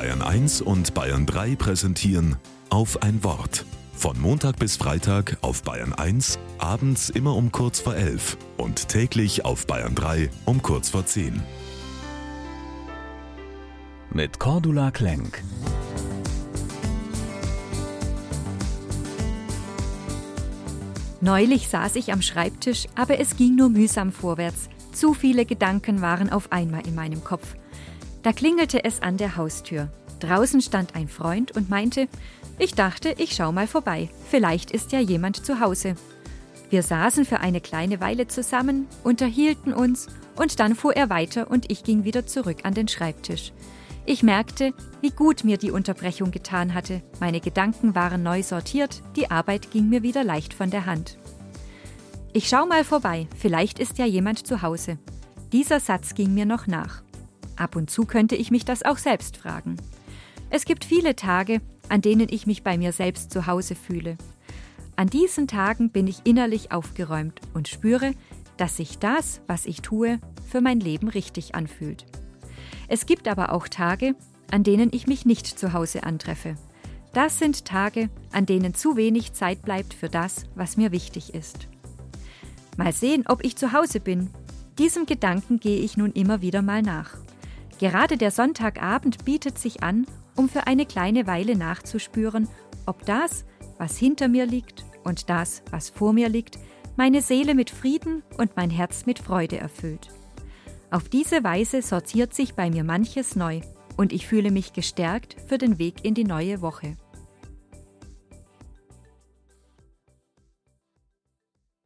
Bayern 1 und Bayern 3 präsentieren auf ein Wort. Von Montag bis Freitag auf Bayern 1, abends immer um kurz vor 11 und täglich auf Bayern 3 um kurz vor 10. Mit Cordula Klenk. Neulich saß ich am Schreibtisch, aber es ging nur mühsam vorwärts. Zu viele Gedanken waren auf einmal in meinem Kopf. Da klingelte es an der Haustür. Draußen stand ein Freund und meinte, ich dachte, ich schau mal vorbei. Vielleicht ist ja jemand zu Hause. Wir saßen für eine kleine Weile zusammen, unterhielten uns und dann fuhr er weiter und ich ging wieder zurück an den Schreibtisch. Ich merkte, wie gut mir die Unterbrechung getan hatte. Meine Gedanken waren neu sortiert, die Arbeit ging mir wieder leicht von der Hand. Ich schau mal vorbei, vielleicht ist ja jemand zu Hause. Dieser Satz ging mir noch nach. Ab und zu könnte ich mich das auch selbst fragen. Es gibt viele Tage, an denen ich mich bei mir selbst zu Hause fühle. An diesen Tagen bin ich innerlich aufgeräumt und spüre, dass sich das, was ich tue, für mein Leben richtig anfühlt. Es gibt aber auch Tage, an denen ich mich nicht zu Hause antreffe. Das sind Tage, an denen zu wenig Zeit bleibt für das, was mir wichtig ist. Mal sehen, ob ich zu Hause bin. Diesem Gedanken gehe ich nun immer wieder mal nach. Gerade der Sonntagabend bietet sich an, um für eine kleine Weile nachzuspüren, ob das, was hinter mir liegt und das, was vor mir liegt, meine Seele mit Frieden und mein Herz mit Freude erfüllt. Auf diese Weise sortiert sich bei mir manches neu und ich fühle mich gestärkt für den Weg in die neue Woche.